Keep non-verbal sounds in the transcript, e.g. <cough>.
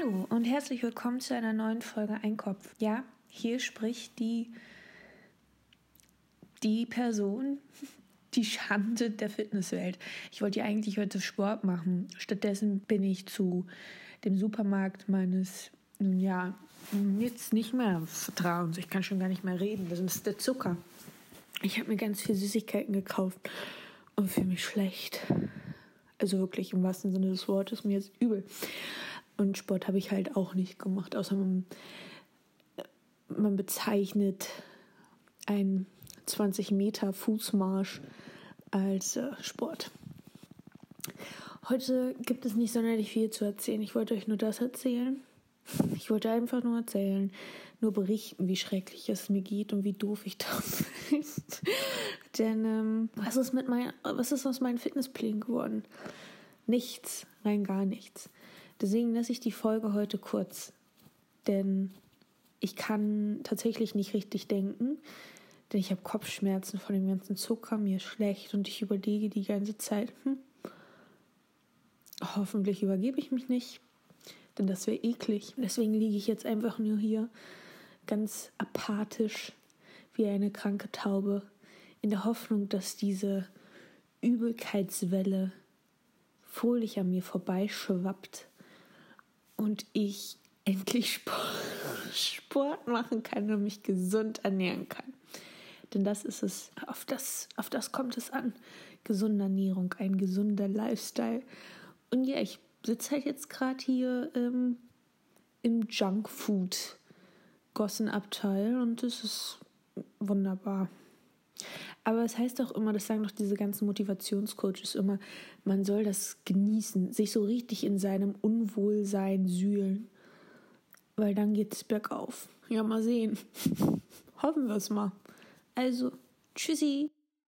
Hallo und herzlich willkommen zu einer neuen Folge Einkopf. Ja, hier spricht die, die Person, <laughs> die Schande der Fitnesswelt. Ich wollte ja eigentlich heute Sport machen. Stattdessen bin ich zu dem Supermarkt meines, nun ja, jetzt nicht mehr Vertrauens. Ich kann schon gar nicht mehr reden. Das ist der Zucker. Ich habe mir ganz viel Süßigkeiten gekauft und fühle mich schlecht. Also wirklich im wahrsten Sinne des Wortes, mir ist übel. Und Sport habe ich halt auch nicht gemacht, außer man, man bezeichnet einen 20 Meter Fußmarsch als äh, Sport. Heute gibt es nicht sonderlich viel zu erzählen. Ich wollte euch nur das erzählen. Ich wollte einfach nur erzählen, nur berichten, wie schrecklich es mir geht und wie doof ich da <laughs> bin. Denn ähm, was ist mit mein, was ist aus meinen Fitnessplänen geworden? Nichts, rein gar nichts. Deswegen lasse ich die Folge heute kurz, denn ich kann tatsächlich nicht richtig denken, denn ich habe Kopfschmerzen von dem ganzen Zucker, mir ist schlecht und ich überlege die ganze Zeit, hm, hoffentlich übergebe ich mich nicht, denn das wäre eklig. Deswegen liege ich jetzt einfach nur hier ganz apathisch wie eine kranke Taube in der Hoffnung, dass diese Übelkeitswelle fröhlich an mir vorbeischwappt und ich endlich Sport, machen kann und mich gesund ernähren kann. Denn das ist es, auf das, auf das kommt es an. Gesunde Ernährung, ein gesunder Lifestyle. Und ja, ich sitze halt jetzt gerade hier ähm, im Junkfood Gossenabteil und es ist wunderbar. Aber es heißt auch immer, das sagen doch diese ganzen Motivationscoaches immer, man soll das genießen, sich so richtig in seinem Unwohlsein sühlen. Weil dann geht es bergauf. Ja, mal sehen. <laughs> Hoffen wir es mal. Also, tschüssi.